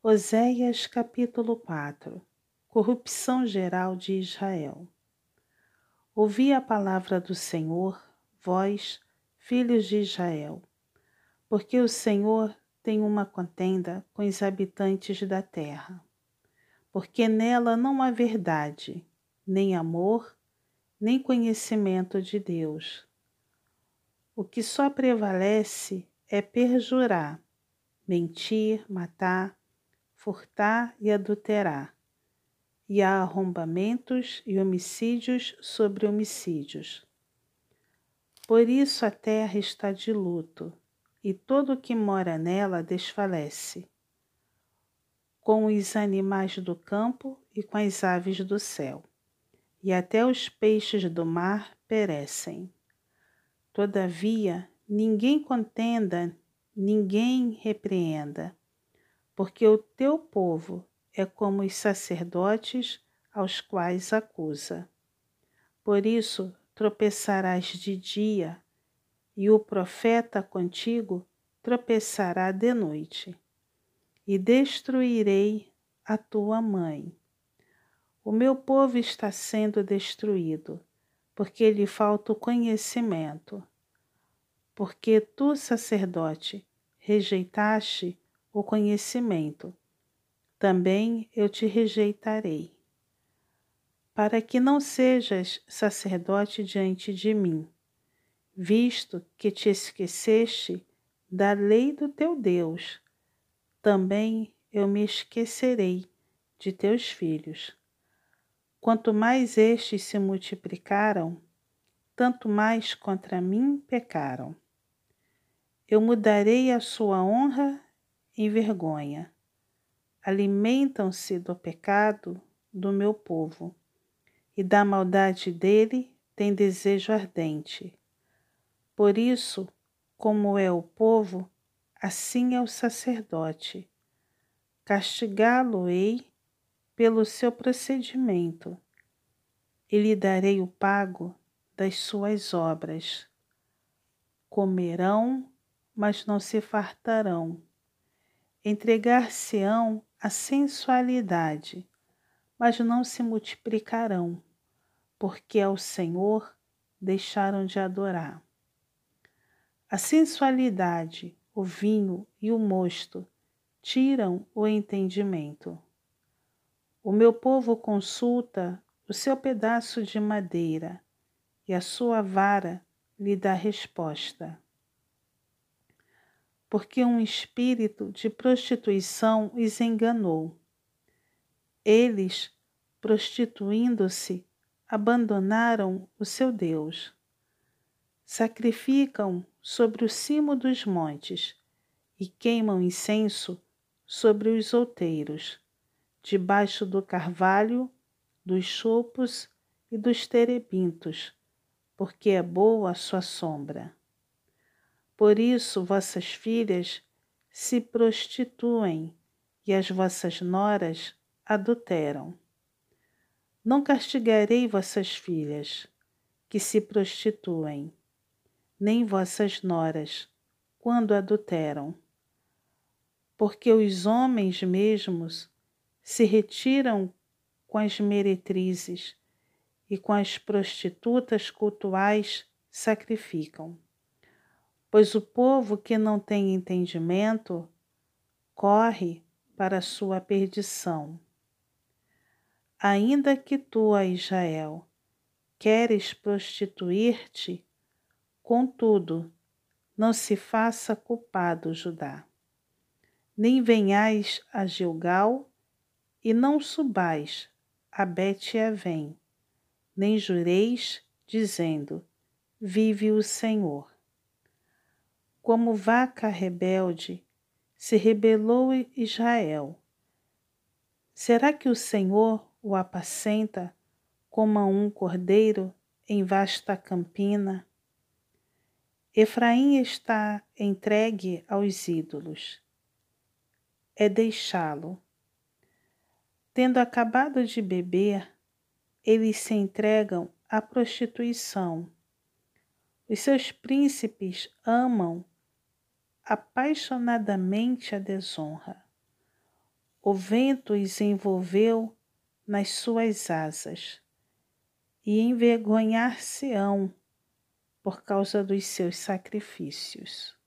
Oséias capítulo 4 Corrupção geral de Israel. Ouvi a palavra do Senhor, vós, filhos de Israel, porque o Senhor tem uma contenda com os habitantes da terra, porque nela não há verdade, nem amor, nem conhecimento de Deus. O que só prevalece é perjurar, mentir, matar, furtar e adulterar, e há arrombamentos e homicídios sobre homicídios. Por isso a terra está de luto, e todo o que mora nela desfalece, com os animais do campo e com as aves do céu, e até os peixes do mar perecem. Todavia, ninguém contenda, ninguém repreenda porque o teu povo é como os sacerdotes aos quais acusa. Por isso tropeçarás de dia, e o profeta contigo tropeçará de noite, e destruirei a tua mãe. O meu povo está sendo destruído, porque lhe falta o conhecimento. Porque tu, sacerdote, rejeitaste o conhecimento, também eu te rejeitarei, para que não sejas sacerdote diante de mim, visto que te esqueceste da lei do teu Deus, também eu me esquecerei de teus filhos. Quanto mais estes se multiplicaram, tanto mais contra mim pecaram. Eu mudarei a sua honra em vergonha. Alimentam-se do pecado do meu povo, e da maldade dele tem desejo ardente. Por isso, como é o povo, assim é o sacerdote. Castigá-lo-ei pelo seu procedimento, e lhe darei o pago das suas obras. Comerão, mas não se fartarão entregar-se-ão à sensualidade, mas não se multiplicarão, porque ao Senhor deixaram de adorar. A sensualidade, o vinho e o mosto tiram o entendimento. O meu povo consulta o seu pedaço de madeira e a sua vara lhe dá resposta porque um espírito de prostituição os enganou. Eles, prostituindo-se, abandonaram o seu Deus. Sacrificam sobre o cimo dos montes e queimam incenso sobre os outeiros, debaixo do carvalho, dos chopos e dos terebintos, porque é boa a sua sombra. Por isso vossas filhas se prostituem e as vossas noras adulteram. Não castigarei vossas filhas, que se prostituem, nem vossas noras, quando adulteram. Porque os homens mesmos se retiram com as meretrizes e com as prostitutas cultuais sacrificam pois o povo que não tem entendimento corre para sua perdição. Ainda que tu, a Israel, queres prostituir-te, contudo, não se faça culpado, Judá. Nem venhais a Gilgal e não subais a Bet-Avém, nem jureis, dizendo: Vive o Senhor como vaca rebelde, se rebelou Israel. Será que o Senhor o apacenta como a um cordeiro em vasta campina? Efraim está entregue aos ídolos. É deixá-lo. Tendo acabado de beber, eles se entregam à prostituição. Os seus príncipes amam apaixonadamente a desonra. O vento os envolveu nas suas asas e envergonhar-se-ão por causa dos seus sacrifícios.